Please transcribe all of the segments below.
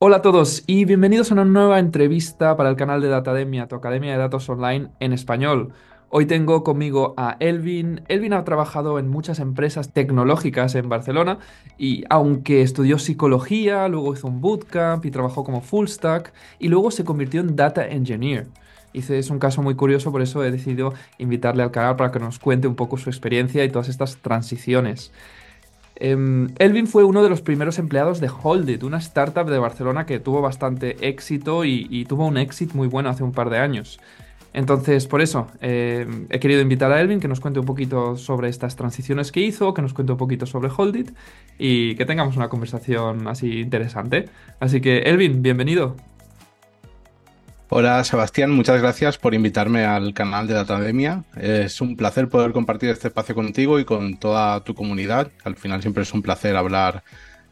Hola a todos y bienvenidos a una nueva entrevista para el canal de Datademia, tu academia de datos online en español. Hoy tengo conmigo a Elvin. Elvin ha trabajado en muchas empresas tecnológicas en Barcelona y aunque estudió psicología, luego hizo un bootcamp y trabajó como full stack y luego se convirtió en data engineer. Hice, es un caso muy curioso, por eso he decidido invitarle al canal para que nos cuente un poco su experiencia y todas estas transiciones. Em, Elvin fue uno de los primeros empleados de Holdit, una startup de Barcelona que tuvo bastante éxito y, tuvo un éxito muy bueno hace un par de años. Entonces, por eso, em, he querido invitar a Elvin que nos cuente un poquito sobre estas transiciones que hizo, que nos cuente un poquito sobre Holdit y que tengamos una conversación así interesante. Así que, Elvin, bienvenido. Hola Sebastián, muchas gracias por invitarme al canal de Datademia. Es un placer poder compartir este espacio contigo y con toda tu comunidad. Al final siempre es un placer hablar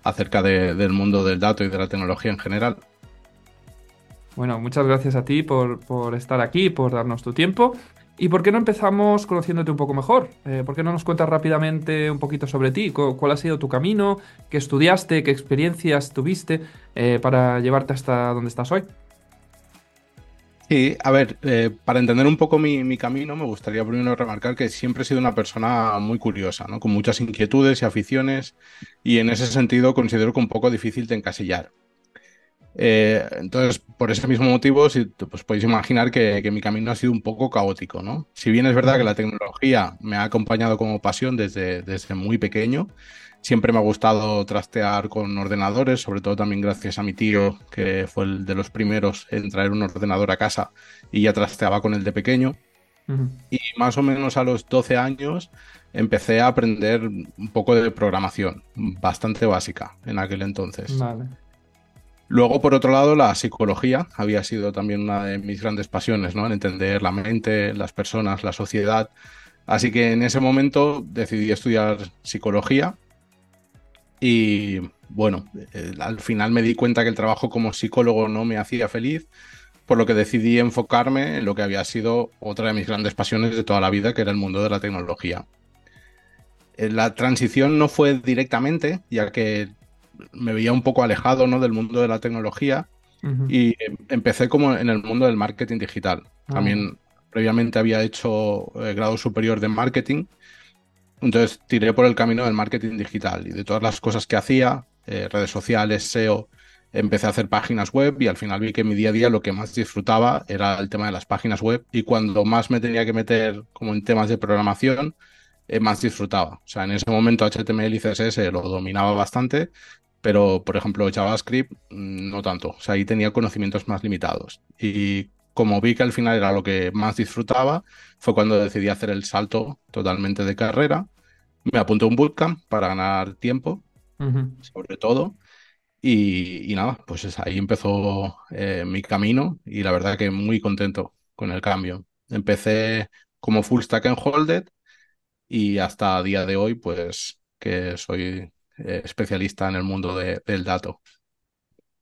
acerca del mundo del dato y de la tecnología en general. Bueno, muchas gracias a ti por, estar aquí, por darnos tu tiempo. ¿Y por qué no empezamos conociéndote un poco mejor? Eh, ¿Por qué no nos cuentas rápidamente un poquito sobre ti? ¿Cuál ha sido tu camino? ¿Qué estudiaste? ¿Qué experiencias tuviste eh, para llevarte hasta donde estás hoy? Sí, a ver, eh, para entender un poco mi, camino, me gustaría primero remarcar que siempre he sido una persona muy curiosa, ¿no? Con muchas inquietudes y aficiones, y en ese sentido considero que un poco difícil de encasillar. Eh, entonces, por ese mismo motivo, si, pues podéis imaginar que, que, mi camino ha sido un poco caótico, ¿no? Si bien es verdad que la tecnología me ha acompañado como pasión desde, desde muy pequeño, Siempre me ha gustado trastear con ordenadores, sobre todo también gracias a mi tío, que fue el de los primeros en traer un ordenador a casa y ya trasteaba con el de pequeño. Y más o menos a los 12 años empecé a aprender un poco de programación, bastante básica en aquel entonces. Luego, por otro lado, la psicología había sido también una de mis grandes pasiones, ¿no? En entender la mente, las personas, la sociedad. Así que en ese momento decidí estudiar psicología y bueno, eh, al final me di cuenta que el trabajo como psicólogo no me hacía feliz, por lo que decidí enfocarme en lo que había sido otra de mis grandes pasiones de toda la vida, que era el mundo de la tecnología. Eh, la transición no fue directamente, ya que me veía un poco alejado ¿no? del mundo de la tecnología y empecé como en el mundo del marketing digital. Ah. También previamente había hecho eh, grado superior de marketing entonces tiré por el camino del marketing digital y de todas las cosas que hacía, eh, redes sociales, SEO, empecé a hacer páginas web y al final vi que mi día a día lo que más disfrutaba era el tema de las páginas web y cuando más me tenía que meter como en temas de programación, eh, más disfrutaba. O sea, en ese momento HTML y CSS lo dominaba bastante, pero por ejemplo JavaScript mm, no tanto. O sea, ahí tenía conocimientos más limitados. Y como vi que al final era lo que más disfrutaba, fue cuando decidí hacer el salto totalmente de carrera. Me apunté a un bootcamp para ganar tiempo, sobre todo. Y, nada, pues ahí empezó eh, mi camino y la verdad que muy contento con el cambio. Empecé como full stack en Holded y hasta día de hoy, pues que soy eh, especialista en el mundo del dato.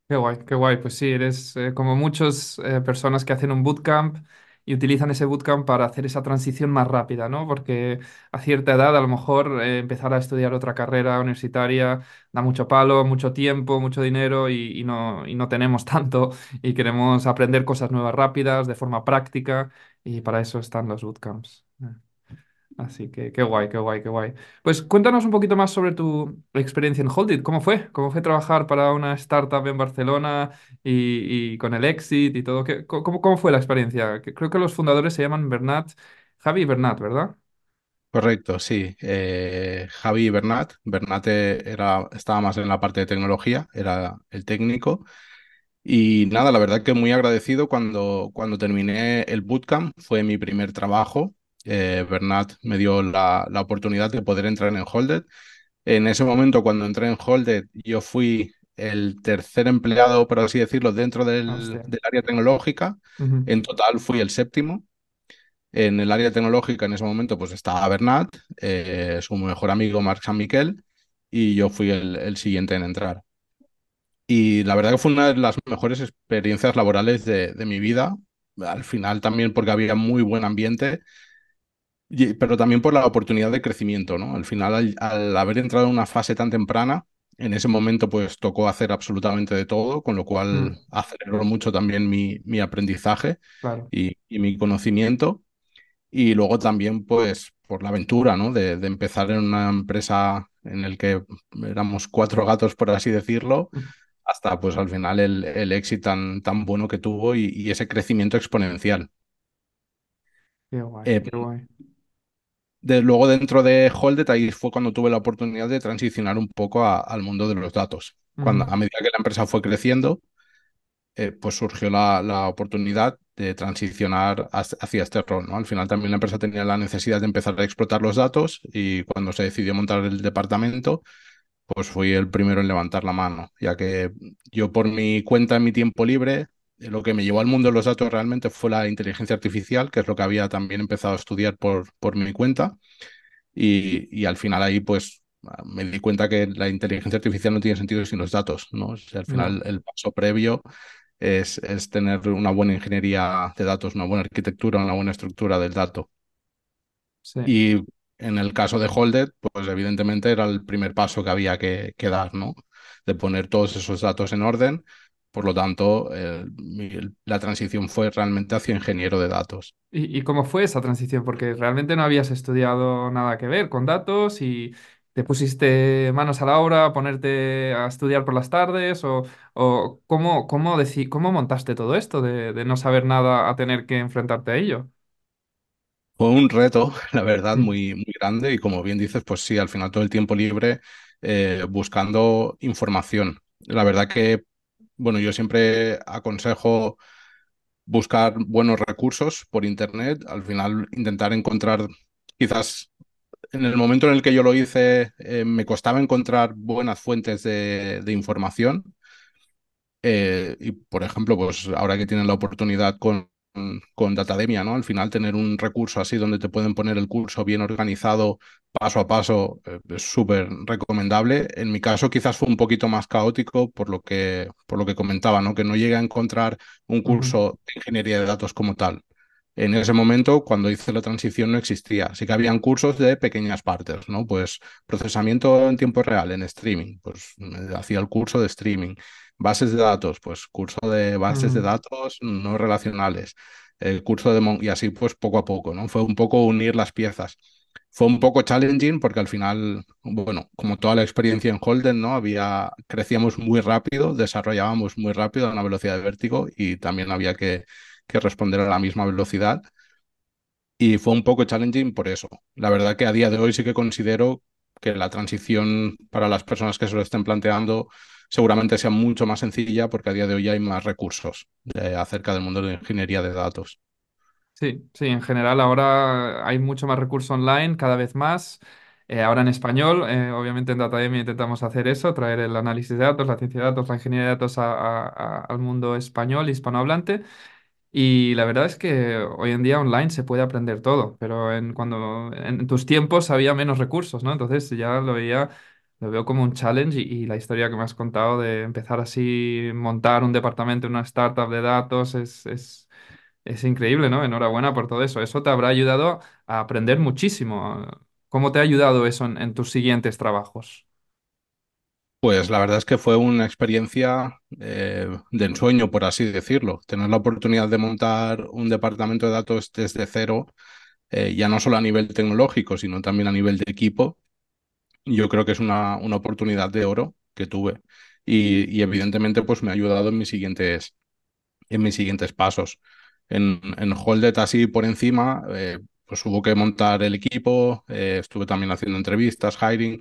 Qué guay, qué guay. Pues sí, eres eh, como muchas eh, personas que hacen un bootcamp y utilizan ese bootcamp para hacer esa transición más rápida, ¿no? Porque a cierta edad, a lo mejor empezar a estudiar otra carrera universitaria da mucho palo, mucho tiempo, mucho dinero y, no, y no tenemos tanto y queremos aprender cosas nuevas rápidas, de forma práctica y para eso están los bootcamps. Así que qué guay, qué guay, qué guay. Pues cuéntanos un poquito más sobre tu experiencia en Holdit. ¿Cómo fue? ¿Cómo fue trabajar para una startup en Barcelona y, con el exit y todo? cómo, fue la experiencia? Creo que los fundadores se llaman Bernat, Javi y Bernat, ¿verdad? Correcto, sí. Eh, Javi y Bernat. Bernat era, estaba más en la parte de tecnología, era el técnico. Y nada, la verdad que muy agradecido cuando, cuando terminé el bootcamp. Fue mi primer trabajo eh, Bernat me dio la, oportunidad de poder entrar en Holded. En ese momento, cuando entré en Holded, yo fui el tercer empleado, por así decirlo, dentro del, área tecnológica. En total fui el séptimo. En el área tecnológica en ese momento pues estaba Bernat, eh, su mejor amigo Marc San Miquel y yo fui el, siguiente en entrar. Y la verdad que fue una de las mejores experiencias laborales de, de mi vida. Al final también porque había muy buen ambiente pero también por la oportunidad de crecimiento, ¿no? Al final, al, haber entrado en una fase tan temprana, En ese momento pues tocó hacer absolutamente de todo, con lo cual Mm, aceleró mucho también mi, mi aprendizaje claro. y, y mi conocimiento. Y luego también, pues, por la aventura, ¿no? De, de empezar en una empresa en el que éramos cuatro gatos, por así decirlo, Mm, hasta, pues, al final el, el éxito tan, tan bueno que tuvo y, y ese crecimiento exponencial. Qué guay, Eh, qué guay. De, luego, dentro de Holded, ahí fue cuando tuve la oportunidad de transicionar un poco a- al mundo de los datos. Cuando, a medida que la empresa fue creciendo, eh, pues surgió la, la oportunidad de transicionar hacia este rol, ¿no? Al final también la empresa tenía la necesidad de empezar a explotar los datos y cuando se decidió montar el departamento, pues fui el primero en levantar la mano, ya que yo por mi cuenta en mi tiempo libre, lo que me llevó al mundo de los datos realmente fue la inteligencia artificial, que es lo que había también empezado a estudiar por, por mi cuenta y, y al final ahí pues me di cuenta que la inteligencia artificial no tiene sentido sin los datos, ¿no? O sea, al final el paso previo es, es tener una buena ingeniería de datos, una buena arquitectura, una buena estructura del dato. sí. Y en el caso de Holded, pues evidentemente era el primer paso que había que, que dar, ¿no? De poner todos esos datos en orden. Por lo tanto, el- la transición fue realmente hacia ingeniero de datos. ¿Y, y cómo fue esa transición? Porque realmente no habías estudiado nada que ver con datos y te pusiste manos a la obra a ponerte a estudiar por las tardes o, o cómo, cómo, cómo montaste todo esto de, de no saber nada a tener que enfrentarte a ello. Fue un reto, la verdad, muy, muy grande y como bien dices, pues sí, al final todo el tiempo libre eh, buscando información. La verdad que, bueno, yo siempre aconsejo buscar buenos recursos por internet, al final intentar encontrar, quizás en el momento en el que yo lo hice, eh, me costaba encontrar buenas fuentes de, información eh, y por ejemplo, pues ahora que tienen la oportunidad con, con Datademia, ¿no? Al final tener un recurso así donde te pueden poner el curso bien organizado, paso a paso, eh, es súper recomendable. En mi caso quizás fue un poquito más caótico por lo que, por lo que comentaba, ¿no? Que no llegué a encontrar un curso de ingeniería de datos como tal. En ese momento, cuando hice la transición, no existía. Sí que habían cursos de pequeñas partes, ¿no? Pues procesamiento en tiempo real, en streaming. Pues hacía el curso de streaming. Bases de datos, pues curso de bases de datos no relacionales. El curso de... Mon- Y así, pues poco a poco, ¿no? Fue un poco unir las piezas. Fue un poco challenging porque al final, bueno, como toda la experiencia en Holden, ¿no? Había, crecíamos muy rápido, desarrollábamos muy rápido a una velocidad de vértigo y también había que que responder a la misma velocidad. Y fue un poco challenging por eso. La verdad que a día de hoy sí que considero que la transición para las personas que se lo estén planteando seguramente sea mucho más sencilla porque a día de hoy hay más recursos eh, acerca del mundo de la ingeniería de datos. Sí, sí, en general ahora hay mucho más recurso online, cada vez más. Eh, ahora en español, eh, obviamente en Datademia intentamos hacer eso, traer el análisis de datos, la ciencia de datos, la ingeniería de datos al mundo español, hispanohablante. Y la verdad es que hoy en día online se puede aprender todo, pero en, cuando, en tus tiempos había menos recursos, ¿no? Entonces ya lo veía, lo veo como un challenge y, la historia que me has contado de empezar así, montar un departamento en una startup de datos es, es, es increíble, ¿no? Enhorabuena por todo eso. Eso te habrá ayudado a aprender muchísimo. ¿Cómo te ha ayudado eso en, en tus siguientes trabajos? Pues la verdad es que fue una experiencia eh, de ensueño, por así decirlo. Tener la oportunidad de montar un departamento de datos desde cero, eh, ya no solo a nivel tecnológico, sino también a nivel de equipo, yo creo que es una, una oportunidad de oro que tuve y, y evidentemente pues me ha ayudado en mis siguientes, en mis siguientes pasos. En, en Holded así por encima, eh, pues hubo que montar el equipo, eh, estuve también haciendo entrevistas, hiring.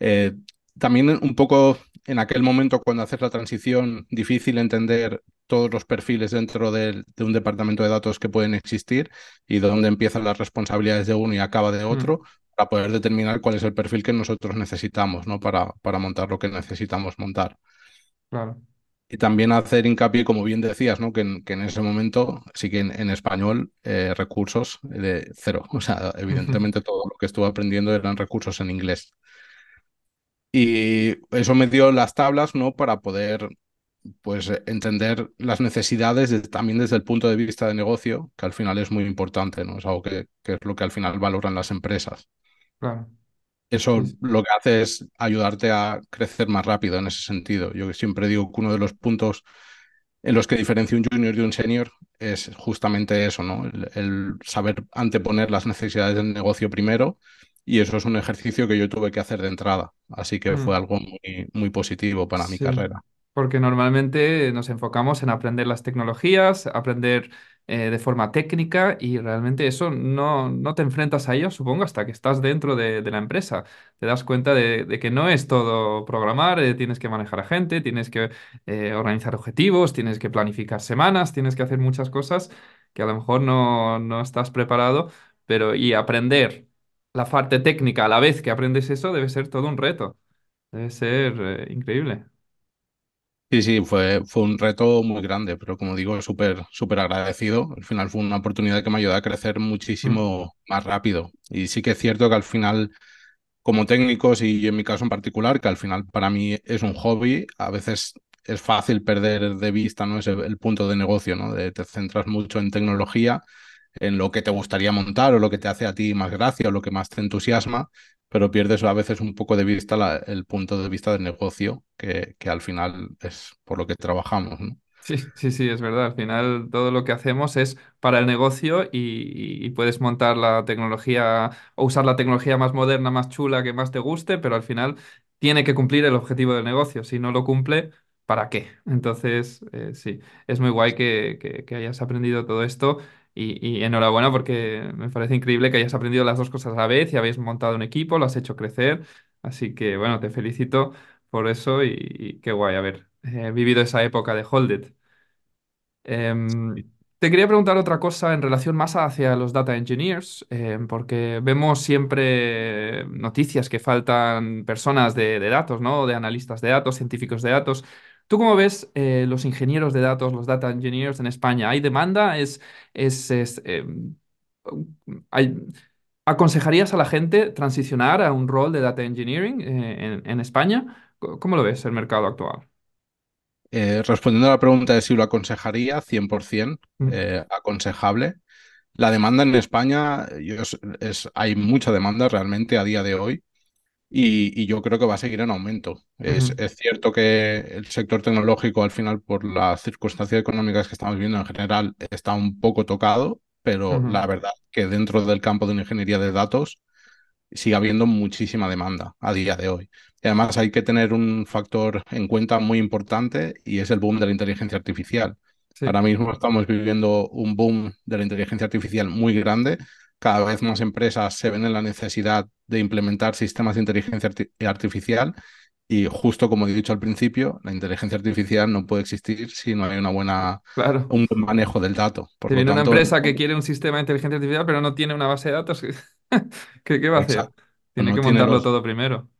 Eh, también un poco en aquel momento cuando haces la transición, difícil entender todos los perfiles dentro del- de, un departamento de datos que pueden existir y de dónde empiezan las responsabilidades de uno y acaba de Mm, otro, para poder determinar cuál es el perfil que nosotros necesitamos, ¿no? Para, para montar lo que necesitamos montar. claro. Y también hacer hincapié, como bien decías, ¿no? Que en, que en ese momento sí que en, en español eh, recursos de cero. O sea, evidentemente todo lo que estuve aprendiendo eran recursos en inglés. Y eso me dio las tablas, ¿no? Para poder, pues, eh, entender las necesidades de- también desde el punto de vista de negocio, que al final es muy importante, ¿no? Es algo que, que es lo que al final valoran las empresas. Claro. Eso lo que hace es ayudarte a crecer más rápido en ese sentido. Yo siempre digo que uno de los puntos en los que diferencia un junior de un senior es justamente eso, ¿no? El, el, saber anteponer las necesidades del negocio primero y eso es un ejercicio que yo tuve que hacer de entrada, así que Mm, fue algo muy, muy positivo para mi carrera. Porque normalmente nos enfocamos en aprender las tecnologías, aprender eh, de forma técnica y realmente eso no, no te enfrentas a ello, supongo, hasta que estás dentro de, la empresa. Te das cuenta de, que no es todo programar, eh, tienes que manejar a gente, tienes que eh, organizar objetivos, tienes que planificar semanas, tienes que hacer muchas cosas que a lo mejor no, no estás preparado, pero y aprender la parte técnica a la vez que aprendes eso debe ser todo un reto. Debe ser increíble. Sí, sí, fue, fue un reto muy grande, pero como digo, súper, súper agradecido. Al final fue una oportunidad que me ayudó a crecer Mm, muchísimo más rápido. Y sí que es cierto que al final como técnicos y en mi caso en particular, que al final para mí es un hobby, a veces es fácil perder de vista ¿no? ese, el punto de negocio, ¿no? De, te centras mucho en tecnología, en lo que te gustaría montar o lo que te hace a ti más gracia o lo que más te entusiasma, pero pierdes a veces un poco de vista el punto de vista del negocio, que, que al final es por lo que trabajamos, ¿no? Sí, sí, sí, es verdad. Al final todo lo que hacemos es para el negocio y, puedes montar la tecnología o usar la tecnología más moderna, más chula, que más te guste, pero al final tiene que cumplir el objetivo del negocio. Si no lo cumple, ¿para qué? Entonces, eh, sí, es muy guay que- que hayas aprendido todo esto y, y enhorabuena porque me parece increíble que hayas aprendido las dos cosas a la vez y habéis montado un equipo, lo has hecho crecer. Así que, bueno, te felicito por eso y, y qué guay haber eh, vivido esa época de Hold It. Em, te quería preguntar otra cosa en relación más hacia los data engineers, em, porque vemos siempre noticias que faltan personas de, de datos, ¿no? De analistas de datos, científicos de datos. ¿Tú cómo ves eh, los ingenieros de datos, los data engineers en España? ¿Hay demanda? ¿Es, es, es, em, hay- ¿aconsejarías a la gente transicionar a un rol de data engineering eh, en, en España? ¿Cómo lo ves el mercado actual? Eh, respondiendo a la pregunta de si lo aconsejaría, 100% Mm, eh, aconsejable. La demanda en España, yo es, es- hay mucha demanda realmente a día de hoy y, y yo creo que va a seguir en aumento. Es, cierto que el sector tecnológico al final, por las circunstancias económicas que estamos viendo en general, está un poco tocado, pero la verdad que dentro del campo de la ingeniería de datos sigue habiendo muchísima demanda a día de hoy. Y además hay que tener un factor en cuenta muy importante y es el boom de la inteligencia artificial. Sí, Ahora mismo estamos viviendo un boom de la inteligencia artificial muy grande. Cada vez más empresas se ven en la necesidad de implementar sistemas de inteligencia arti- artificial y justo como he dicho al principio, la inteligencia artificial no puede existir si no hay una buena, claro. un buen manejo del dato. Por lo viene una empresa que quiere un sistema de inteligencia artificial, pero no tiene una base de datos. ¿Qué, qué va a hacer? exacto, Tiene no que tiene montarlo los todo primero.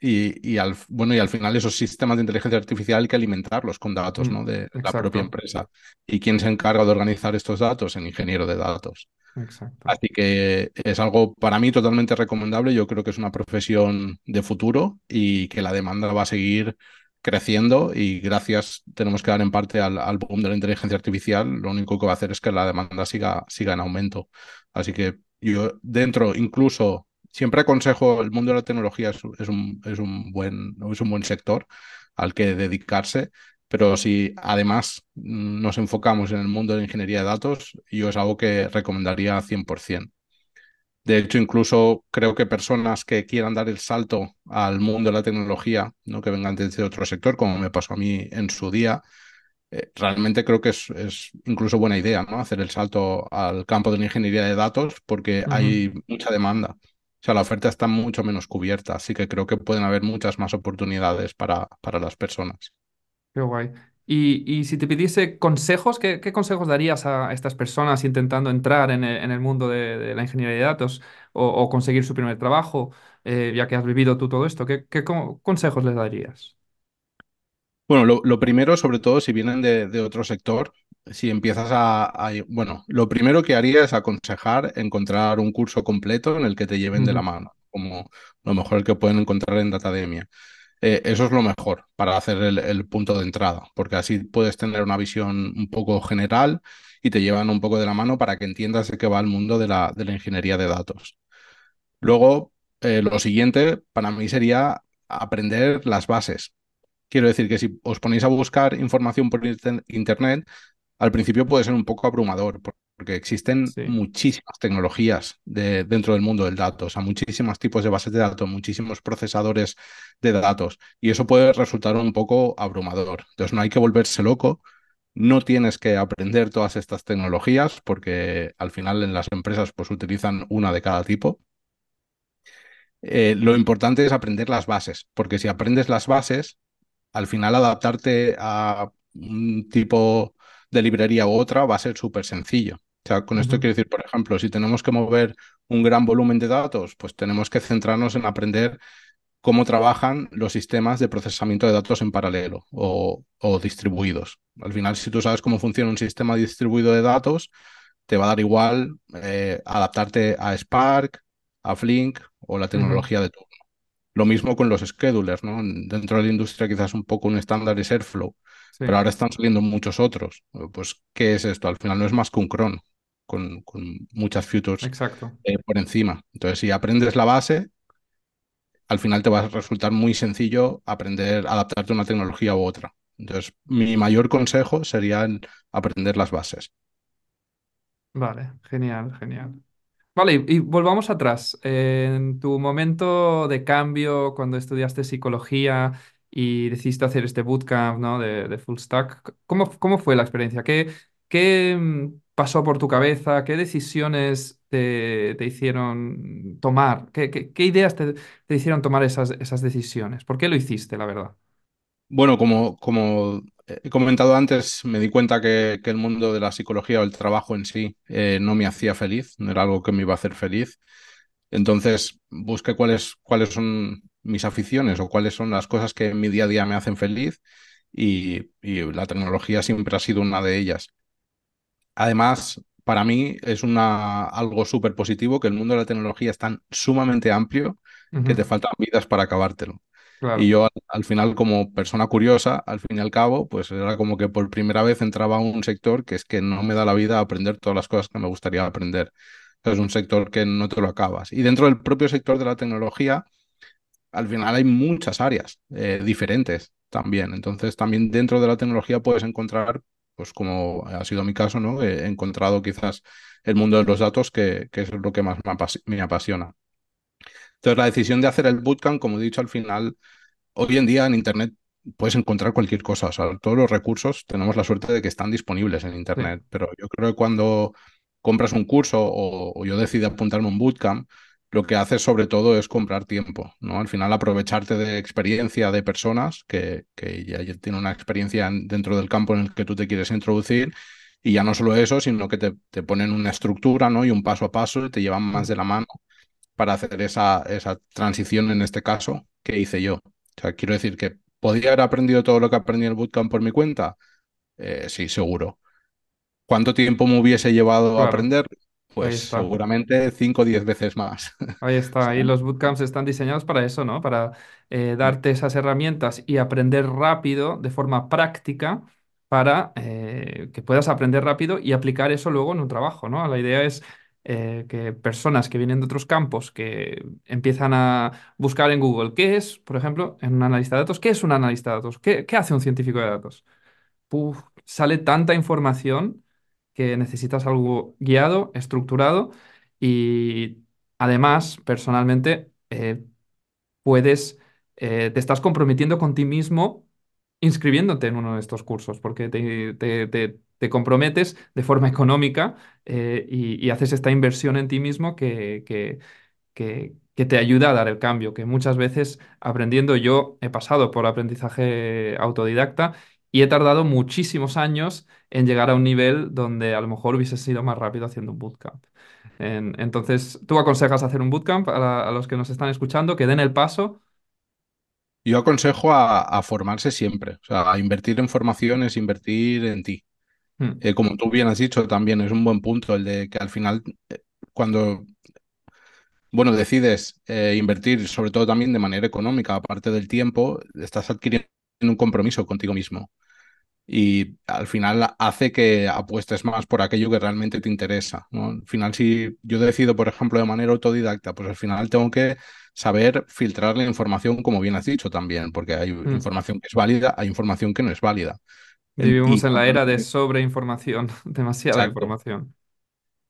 Y, y al, bueno, y al final esos sistemas de inteligencia artificial hay que alimentarlos con datos, ¿no? Mm, de la propia empresa. ¿Y quién se encarga de organizar estos datos? El ingeniero de datos. exacto. Así que es algo para mí totalmente recomendable. Yo creo que es una profesión de futuro y que la demanda va a seguir creciendo y gracias tenemos que dar en parte al, al boom de la inteligencia artificial. Lo único que va a hacer es que la demanda siga, siga en aumento. Así que yo dentro incluso siempre aconsejo el mundo de la tecnología es, es un, es un buen, es un buen sector al que dedicarse. Pero si además mm, nos enfocamos en el mundo de la ingeniería de datos, yo es algo que recomendaría 100%. De hecho, incluso creo que personas que quieran dar el salto al mundo de la tecnología, ¿no? que vengan desde otro sector, como me pasó a mí en su día, eh, realmente creo que es, es, incluso buena idea ¿no? hacer el salto al campo de la ingeniería de datos porque hay mucha demanda. O sea, la oferta está mucho menos cubierta, así que creo que pueden haber muchas más oportunidades para, para las personas. Qué guay. Y, y si te pidiese consejos, ¿qué, consejos darías a estas personas intentando entrar en el, mundo de, la ingeniería de datos o, conseguir su primer trabajo, eh, ya que has vivido tú todo esto? ¿Qué, qué co- consejos les darías? Bueno, lo, lo primero, sobre todo si vienen de, de otro sector, si empiezas a, a- Bueno, lo primero que haría es aconsejar encontrar un curso completo en el que te lleven de la mano, como lo mejor el que pueden encontrar en Datademia. Eh, eso es lo mejor para hacer el, el punto de entrada, porque así puedes tener una visión un poco general y te llevan un poco de la mano para que entiendas de qué va el mundo de la, de la ingeniería de datos. Luego, eh, lo siguiente para mí sería aprender las bases. Quiero decir que si os ponéis a buscar información por Internet, al principio puede ser un poco abrumador, porque existen muchísimas tecnologías de, dentro del mundo del dato, o sea, muchísimos tipos de bases de datos, muchísimos procesadores de datos, y eso puede resultar un poco abrumador. Entonces no hay que volverse loco, no tienes que aprender todas estas tecnologías, porque al final en las empresas pues utilizan una de cada tipo. Eh, lo importante es aprender las bases, porque si aprendes las bases, al final adaptarte a un tipo de librería u otra va a ser súper sencillo. O sea, con esto quiero decir, por ejemplo, si tenemos que mover un gran volumen de datos, pues tenemos que centrarnos en aprender cómo trabajan los sistemas de procesamiento de datos en paralelo o, distribuidos. Al final, si tú sabes cómo funciona un sistema distribuido de datos, te va a dar igual eh, adaptarte a Spark, a Flink o la tecnología de turno. Lo mismo con los schedulers, ¿no? Dentro de la industria quizás un poco un estándar es Airflow, pero ahora están saliendo muchos otros. Pues, ¿qué es esto? Al final no es más que un cron con, muchas futures Exacto. Eh, por encima. Entonces, si aprendes la base, al final te va a resultar muy sencillo aprender, adaptarte a una tecnología u otra. Entonces, mi mayor consejo sería aprender las bases. Vale, genial, genial. Vale, y, volvamos atrás. en tu momento de cambio, cuando estudiaste psicología y decidiste hacer este bootcamp, ¿no? de, full stack, ¿cómo, cómo fue la experiencia? ¿Qué, qué mm, pasó por tu cabeza? ¿Qué decisiones te, hicieron tomar? ¿Qué, qué, ideas te, te, hicieron tomar esas, esas decisiones? ¿Por qué lo hiciste, la verdad? Bueno, como, como he comentado antes, me di cuenta que, el mundo de la psicología o el trabajo en sí eh, no me hacía feliz, no era algo que me iba a hacer feliz. Entonces busqué cuáles, cuáles son mis aficiones o cuáles son las cosas que en mi día a día me hacen feliz y, la tecnología siempre ha sido una de ellas. Además, para mí es una, algo súper positivo que el mundo de la tecnología es tan sumamente amplio que te faltan vidas para acabártelo. Y yo al, final, como persona curiosa, al fin y al cabo, pues era como que por primera vez entraba a un sector que es que no me da la vida aprender todas las cosas que me gustaría aprender. Es un sector que no te lo acabas. Y dentro del propio sector de la tecnología, al final hay muchas áreas eh, diferentes también. Entonces, también dentro de la tecnología puedes encontrar, pues como ha sido mi caso, ¿no? He encontrado quizás el mundo de los datos, que, que es lo que más me apasiona. Entonces, la decisión de hacer el bootcamp, como he dicho al final, hoy en día en Internet puedes encontrar cualquier cosa. O sea, todos los recursos tenemos la suerte de que están disponibles en Internet. Pero yo creo que cuando compras un curso o, yo decido apuntarme a un bootcamp, lo que haces sobre todo es comprar tiempo, ¿no? Al final aprovecharte de experiencia de personas que, que ya tienen una experiencia dentro del campo en el que tú te quieres introducir y ya no solo eso, sino que te, te ponen una estructura, ¿no? Y un paso a paso y te llevan más de la mano para hacer esa, esa transición en este caso que hice yo. O sea, quiero decir que podría haber aprendido todo lo que aprendí en el bootcamp por mi cuenta. Eh, sí, seguro. ¿Cuánto tiempo me hubiese llevado a aprender? Pues seguramente 5 o 10 veces más. Ahí está, y los bootcamps están diseñados para eso, ¿no? Para eh, darte esas herramientas y aprender rápido, de forma práctica, para eh, que puedas aprender rápido y aplicar eso luego en un trabajo, ¿no? La idea es eh, que personas que vienen de otros campos, que empiezan a buscar en Google qué es, por ejemplo, en un analista de datos, qué es un analista de datos, qué, hace un científico de datos. sale tanta información que necesitas algo guiado, estructurado y además, personalmente, eh, puedes, eh, te estás comprometiendo con ti mismo inscribiéndote en uno de estos cursos, porque te, comprometes de forma económica eh, y, haces esta inversión en ti mismo que, que, que, te ayuda a dar el cambio, que muchas veces aprendiendo yo he pasado por aprendizaje autodidacta y he tardado muchísimos años en llegar a un nivel donde a lo mejor hubiese sido más rápido haciendo un bootcamp. entonces, ¿tú aconsejas hacer un bootcamp a, a los que nos están escuchando, que den el paso? Yo aconsejo a, formarse siempre, o sea, a invertir en formación es invertir en ti. Hmm. Eh, como tú bien has dicho, también es un buen punto el de que al final, eh, cuando, bueno, decides eh, invertir, sobre todo también de manera económica, aparte del tiempo, estás adquiriendo un compromiso contigo mismo. y al final hace que apuestes más por aquello que realmente te interesa. ¿no? Al final, si yo decido, por ejemplo, de manera autodidacta, pues al final tengo que saber filtrar la información, como bien has dicho también, porque hay Mm. información que es válida, hay información que no es válida. Vivimos y en la era de sobreinformación, demasiada Exacto. información.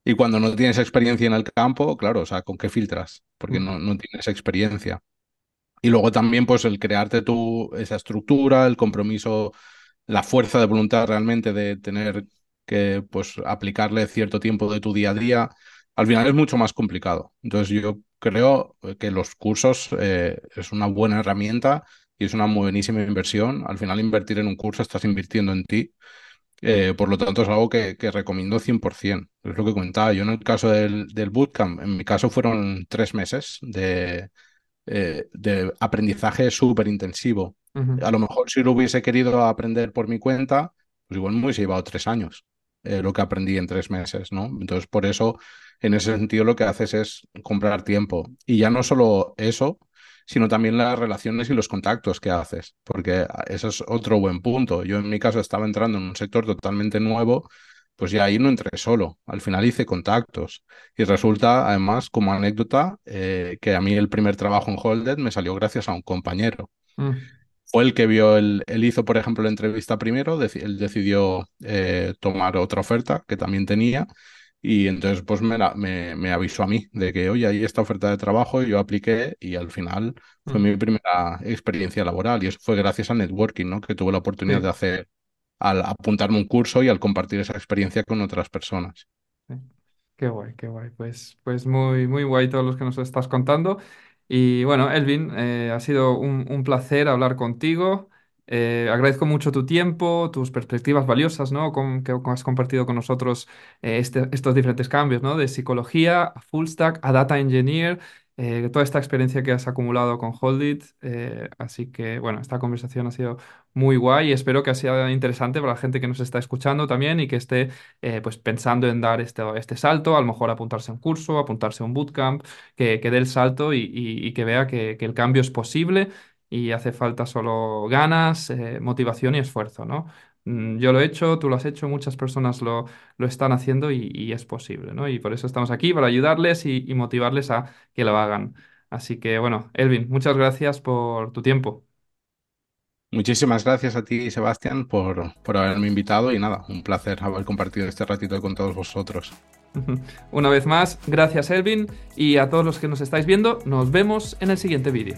Y cuando no tienes experiencia en el campo, claro, o sea, ¿con qué filtras? Porque Mm, no, no tienes experiencia. Y luego también, pues, el crearte tú esa estructura, el compromiso, la fuerza de voluntad realmente de tener que, pues, aplicarle cierto tiempo de tu día a día, al final es mucho más complicado. Entonces, yo creo que los cursos eh, es una buena herramienta y es una buenísima inversión. Al final, invertir en un curso estás invirtiendo en ti. Eh, por lo tanto, es algo que, que recomiendo 100%. Es lo que comentaba. Yo en el caso del, del bootcamp, en mi caso fueron tres meses de, eh, de aprendizaje súper intensivo. A lo mejor si lo hubiese querido aprender por mi cuenta, pues igual me hubiese llevado tres años eh, lo que aprendí en tres meses, ¿no? Entonces, por eso, en ese sentido, lo que haces es comprar tiempo. Y ya no solo eso, sino también las relaciones y los contactos que haces, porque eso es otro buen punto. Yo en mi caso estaba entrando en un sector totalmente nuevo, pues ya ahí no entré solo, al final hice contactos. Y resulta, además, como anécdota, eh, que a mí el primer trabajo en Holded me salió gracias a un compañero. mm, Fue el que vio, el, él hizo, por ejemplo, la entrevista primero, él decidió eh, tomar otra oferta que también tenía y entonces pues me, la- me, me avisó a mí de que, oye, hay esta oferta de trabajo y yo apliqué y al final fue mm. mi primera experiencia laboral y eso fue gracias al networking, ¿no? Que tuve la oportunidad Sí. de hacer al apuntarme un curso y al compartir esa experiencia con otras personas. Sí. Qué guay, qué guay. Pues, pues muy, muy guay todos los que nos estás contando. Y bueno, Elvin, eh, ha sido un, un placer hablar contigo. Eh, agradezco mucho tu tiempo, tus perspectivas valiosas, ¿no? Con, que has compartido con nosotros eh, este- estos diferentes cambios, ¿no? De psicología a full stack a data engineer, eh, toda esta experiencia que has acumulado con Holdit. eh, así que, bueno, esta conversación ha sido muy guay y espero que sea interesante para la gente que nos está escuchando también y que esté eh, pues pensando en dar este, este salto, a lo mejor apuntarse a un curso, apuntarse a un bootcamp, que, que dé el salto y, y- y que vea que, que el cambio es posible y hace falta solo ganas, eh, motivación y esfuerzo, ¿no? Mm, Yo lo he hecho, tú lo has hecho, muchas personas lo, lo están haciendo y, y es posible, ¿no? Y por eso estamos aquí, para ayudarles y, y motivarles a que lo hagan. Así que, bueno, Elvin, muchas gracias por tu tiempo. Muchísimas gracias a ti, Sebastián, por, por haberme invitado y nada, un placer haber compartido este ratito con todos vosotros. Una vez más, gracias Elvin y a todos los que nos estáis viendo, nos vemos en el siguiente vídeo.